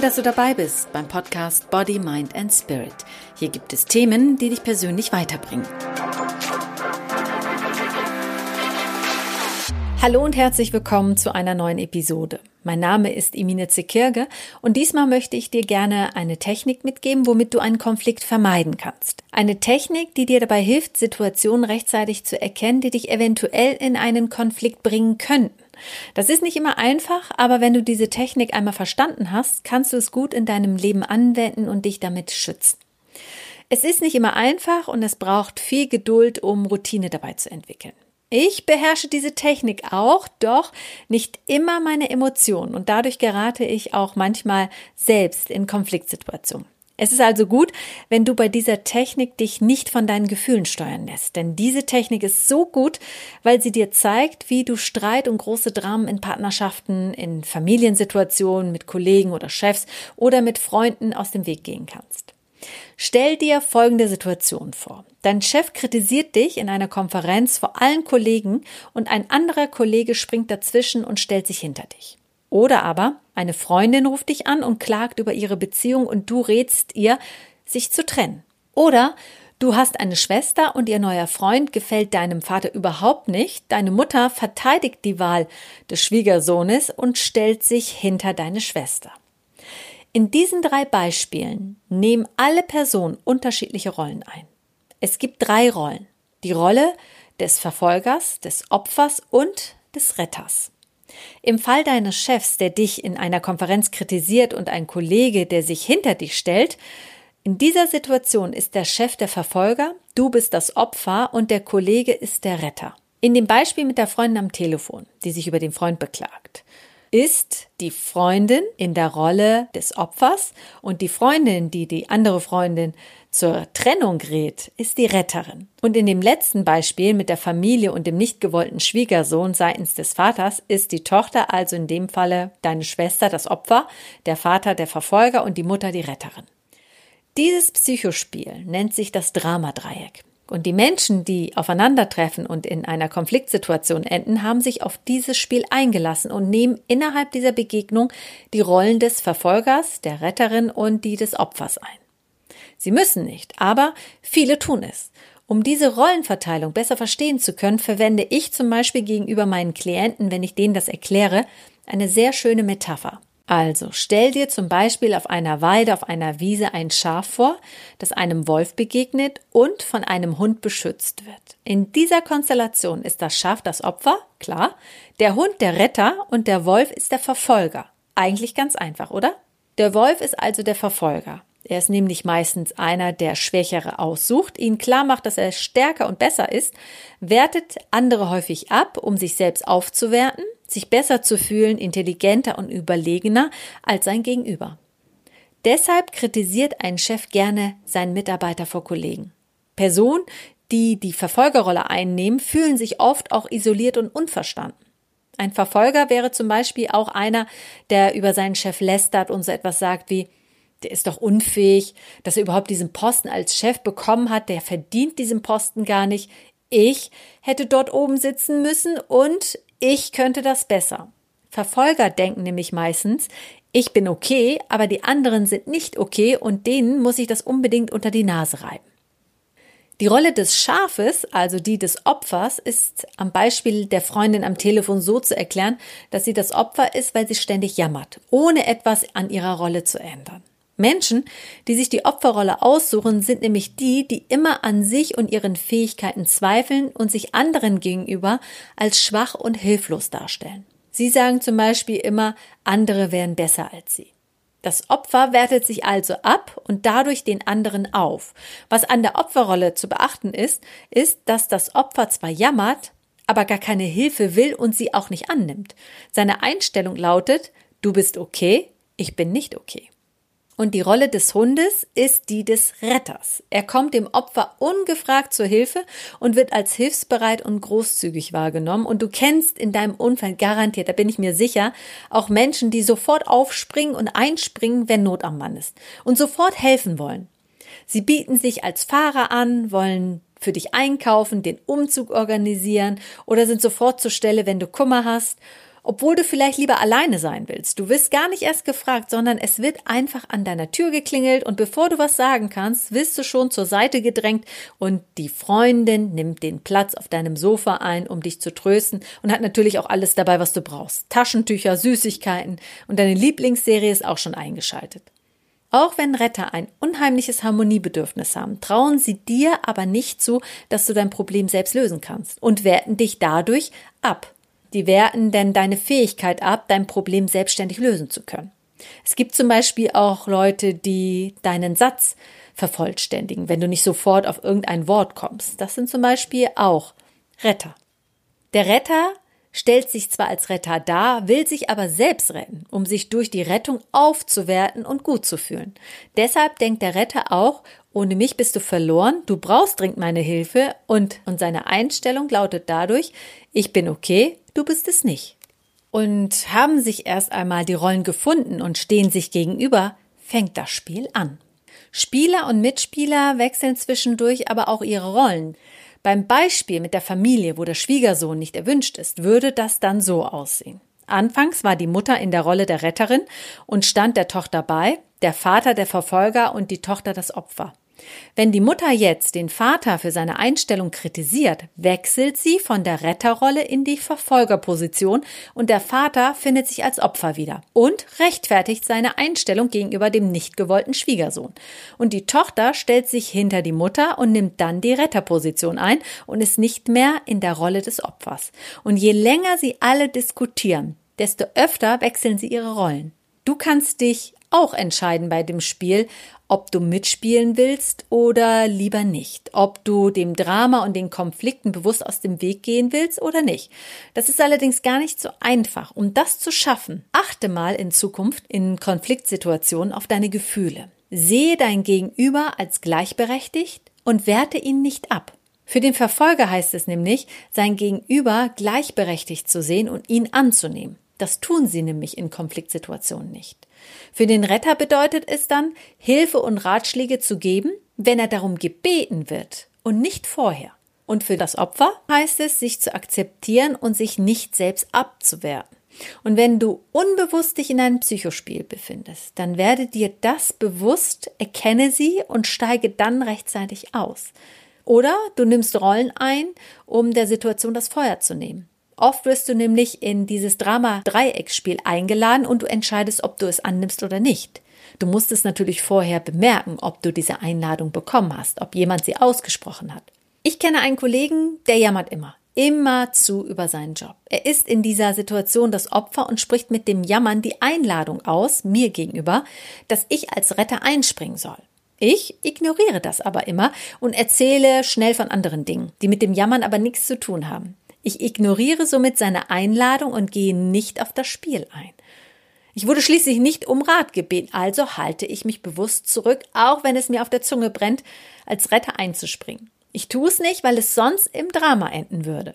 Toll, dass du dabei bist beim Podcast Body, Mind and Spirit. Hier gibt es Themen, die dich persönlich weiterbringen. Hallo und herzlich willkommen zu einer neuen Episode. Mein Name ist Emine Zekirge und diesmal möchte ich dir gerne eine Technik mitgeben, womit du einen Konflikt vermeiden kannst. Eine Technik, die dir dabei hilft, Situationen rechtzeitig zu erkennen, die dich eventuell in einen Konflikt bringen könnten. Das ist nicht immer einfach, aber wenn du diese Technik einmal verstanden hast, kannst du es gut in deinem Leben anwenden und dich damit schützen. Es ist nicht immer einfach und es braucht viel Geduld, um Routine dabei zu entwickeln. Ich beherrsche diese Technik auch, doch nicht immer meine Emotionen und dadurch gerate ich auch manchmal selbst in Konfliktsituationen. Es ist also gut, wenn du bei dieser Technik dich nicht von deinen Gefühlen steuern lässt, denn diese Technik ist so gut, weil sie dir zeigt, wie du Streit und große Dramen in Partnerschaften, in Familiensituationen mit Kollegen oder Chefs oder mit Freunden aus dem Weg gehen kannst. Stell dir folgende Situation vor. Dein Chef kritisiert dich in einer Konferenz vor allen Kollegen und ein anderer Kollege springt dazwischen und stellt sich hinter dich. Oder aber eine Freundin ruft dich an und klagt über ihre Beziehung und du rätst ihr, sich zu trennen. Oder du hast eine Schwester und ihr neuer Freund gefällt deinem Vater überhaupt nicht, deine Mutter verteidigt die Wahl des Schwiegersohnes und stellt sich hinter deine Schwester. In diesen drei Beispielen nehmen alle Personen unterschiedliche Rollen ein. Es gibt drei Rollen. Die Rolle des Verfolgers, des Opfers und des Retters. Im Fall deines Chefs, der dich in einer Konferenz kritisiert und ein Kollege, der sich hinter dich stellt, in dieser Situation ist der Chef der Verfolger, du bist das Opfer und der Kollege ist der Retter. In dem Beispiel mit der Freundin am Telefon, die sich über den Freund beklagt ist die Freundin in der Rolle des Opfers und die Freundin, die die andere Freundin zur Trennung rät, ist die Retterin. Und in dem letzten Beispiel mit der Familie und dem nicht gewollten Schwiegersohn seitens des Vaters ist die Tochter also in dem Falle deine Schwester das Opfer, der Vater der Verfolger und die Mutter die Retterin. Dieses Psychospiel nennt sich das Dramadreieck. Und die Menschen, die aufeinandertreffen und in einer Konfliktsituation enden, haben sich auf dieses Spiel eingelassen und nehmen innerhalb dieser Begegnung die Rollen des Verfolgers, der Retterin und die des Opfers ein. Sie müssen nicht, aber viele tun es. Um diese Rollenverteilung besser verstehen zu können, verwende ich zum Beispiel gegenüber meinen Klienten, wenn ich denen das erkläre, eine sehr schöne Metapher. Also stell dir zum Beispiel auf einer Weide, auf einer Wiese ein Schaf vor, das einem Wolf begegnet und von einem Hund beschützt wird. In dieser Konstellation ist das Schaf das Opfer, klar, der Hund der Retter und der Wolf ist der Verfolger. Eigentlich ganz einfach, oder? Der Wolf ist also der Verfolger. Er ist nämlich meistens einer, der Schwächere aussucht, ihnen klar macht, dass er stärker und besser ist, wertet andere häufig ab, um sich selbst aufzuwerten sich besser zu fühlen, intelligenter und überlegener als sein Gegenüber. Deshalb kritisiert ein Chef gerne seinen Mitarbeiter vor Kollegen. Personen, die die Verfolgerrolle einnehmen, fühlen sich oft auch isoliert und unverstanden. Ein Verfolger wäre zum Beispiel auch einer, der über seinen Chef lästert und so etwas sagt wie, der ist doch unfähig, dass er überhaupt diesen Posten als Chef bekommen hat, der verdient diesen Posten gar nicht. Ich hätte dort oben sitzen müssen und ich könnte das besser. Verfolger denken nämlich meistens, ich bin okay, aber die anderen sind nicht okay und denen muss ich das unbedingt unter die Nase reiben. Die Rolle des Schafes, also die des Opfers, ist am Beispiel der Freundin am Telefon so zu erklären, dass sie das Opfer ist, weil sie ständig jammert, ohne etwas an ihrer Rolle zu ändern. Menschen, die sich die Opferrolle aussuchen, sind nämlich die, die immer an sich und ihren Fähigkeiten zweifeln und sich anderen gegenüber als schwach und hilflos darstellen. Sie sagen zum Beispiel immer, andere wären besser als sie. Das Opfer wertet sich also ab und dadurch den anderen auf. Was an der Opferrolle zu beachten ist, ist, dass das Opfer zwar jammert, aber gar keine Hilfe will und sie auch nicht annimmt. Seine Einstellung lautet, du bist okay, ich bin nicht okay. Und die Rolle des Hundes ist die des Retters. Er kommt dem Opfer ungefragt zur Hilfe und wird als hilfsbereit und großzügig wahrgenommen. Und du kennst in deinem Umfeld garantiert, da bin ich mir sicher, auch Menschen, die sofort aufspringen und einspringen, wenn Not am Mann ist und sofort helfen wollen. Sie bieten sich als Fahrer an, wollen für dich einkaufen, den Umzug organisieren oder sind sofort zur Stelle, wenn du Kummer hast obwohl du vielleicht lieber alleine sein willst. Du wirst gar nicht erst gefragt, sondern es wird einfach an deiner Tür geklingelt und bevor du was sagen kannst, wirst du schon zur Seite gedrängt und die Freundin nimmt den Platz auf deinem Sofa ein, um dich zu trösten und hat natürlich auch alles dabei, was du brauchst. Taschentücher, Süßigkeiten und deine Lieblingsserie ist auch schon eingeschaltet. Auch wenn Retter ein unheimliches Harmoniebedürfnis haben, trauen sie dir aber nicht zu, dass du dein Problem selbst lösen kannst und werten dich dadurch ab. Die werten denn deine Fähigkeit ab, dein Problem selbstständig lösen zu können. Es gibt zum Beispiel auch Leute, die deinen Satz vervollständigen, wenn du nicht sofort auf irgendein Wort kommst. Das sind zum Beispiel auch Retter. Der Retter stellt sich zwar als Retter dar, will sich aber selbst retten, um sich durch die Rettung aufzuwerten und gut zu fühlen. Deshalb denkt der Retter auch, ohne mich bist du verloren, du brauchst dringend meine Hilfe und, und seine Einstellung lautet dadurch, ich bin okay, du bist es nicht. Und haben sich erst einmal die Rollen gefunden und stehen sich gegenüber, fängt das Spiel an. Spieler und Mitspieler wechseln zwischendurch aber auch ihre Rollen. Beim Beispiel mit der Familie, wo der Schwiegersohn nicht erwünscht ist, würde das dann so aussehen. Anfangs war die Mutter in der Rolle der Retterin und stand der Tochter bei, der Vater der Verfolger und die Tochter das Opfer. Wenn die Mutter jetzt den Vater für seine Einstellung kritisiert, wechselt sie von der Retterrolle in die Verfolgerposition und der Vater findet sich als Opfer wieder und rechtfertigt seine Einstellung gegenüber dem nicht gewollten Schwiegersohn. Und die Tochter stellt sich hinter die Mutter und nimmt dann die Retterposition ein und ist nicht mehr in der Rolle des Opfers. Und je länger sie alle diskutieren, desto öfter wechseln sie ihre Rollen. Du kannst dich auch entscheiden bei dem Spiel, ob du mitspielen willst oder lieber nicht, ob du dem Drama und den Konflikten bewusst aus dem Weg gehen willst oder nicht. Das ist allerdings gar nicht so einfach. Um das zu schaffen, achte mal in Zukunft in Konfliktsituationen auf deine Gefühle. Sehe dein Gegenüber als gleichberechtigt und werte ihn nicht ab. Für den Verfolger heißt es nämlich, sein Gegenüber gleichberechtigt zu sehen und ihn anzunehmen. Das tun sie nämlich in Konfliktsituationen nicht. Für den Retter bedeutet es dann, Hilfe und Ratschläge zu geben, wenn er darum gebeten wird und nicht vorher. Und für das Opfer heißt es, sich zu akzeptieren und sich nicht selbst abzuwerten. Und wenn du unbewusst dich in einem Psychospiel befindest, dann werde dir das bewusst, erkenne sie und steige dann rechtzeitig aus. Oder du nimmst Rollen ein, um der Situation das Feuer zu nehmen. Oft wirst du nämlich in dieses Drama-Dreiecksspiel eingeladen und du entscheidest, ob du es annimmst oder nicht. Du musst es natürlich vorher bemerken, ob du diese Einladung bekommen hast, ob jemand sie ausgesprochen hat. Ich kenne einen Kollegen, der jammert immer. Immer zu über seinen Job. Er ist in dieser Situation das Opfer und spricht mit dem Jammern die Einladung aus, mir gegenüber, dass ich als Retter einspringen soll. Ich ignoriere das aber immer und erzähle schnell von anderen Dingen, die mit dem Jammern aber nichts zu tun haben. Ich ignoriere somit seine Einladung und gehe nicht auf das Spiel ein. Ich wurde schließlich nicht um Rat gebeten, also halte ich mich bewusst zurück, auch wenn es mir auf der Zunge brennt, als Retter einzuspringen. Ich tue es nicht, weil es sonst im Drama enden würde.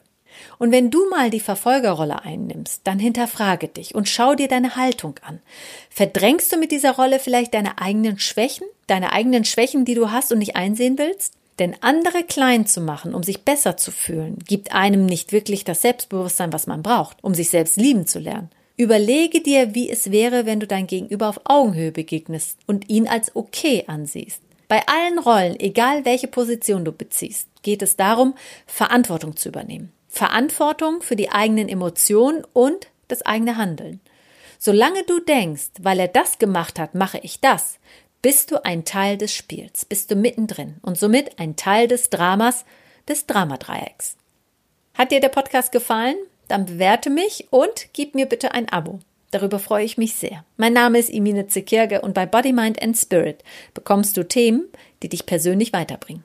Und wenn du mal die Verfolgerrolle einnimmst, dann hinterfrage dich und schau dir deine Haltung an. Verdrängst du mit dieser Rolle vielleicht deine eigenen Schwächen, deine eigenen Schwächen, die du hast und nicht einsehen willst? Denn andere klein zu machen, um sich besser zu fühlen, gibt einem nicht wirklich das Selbstbewusstsein, was man braucht, um sich selbst lieben zu lernen. Überlege dir, wie es wäre, wenn du dein Gegenüber auf Augenhöhe begegnest und ihn als okay ansiehst. Bei allen Rollen, egal welche Position du beziehst, geht es darum, Verantwortung zu übernehmen. Verantwortung für die eigenen Emotionen und das eigene Handeln. Solange du denkst, weil er das gemacht hat, mache ich das, bist du ein Teil des Spiels, bist du mittendrin und somit ein Teil des Dramas, des Dramadreiecks. Hat dir der Podcast gefallen? Dann bewerte mich und gib mir bitte ein Abo. Darüber freue ich mich sehr. Mein Name ist Imine Zekirge und bei Body, Mind and Spirit bekommst du Themen, die dich persönlich weiterbringen.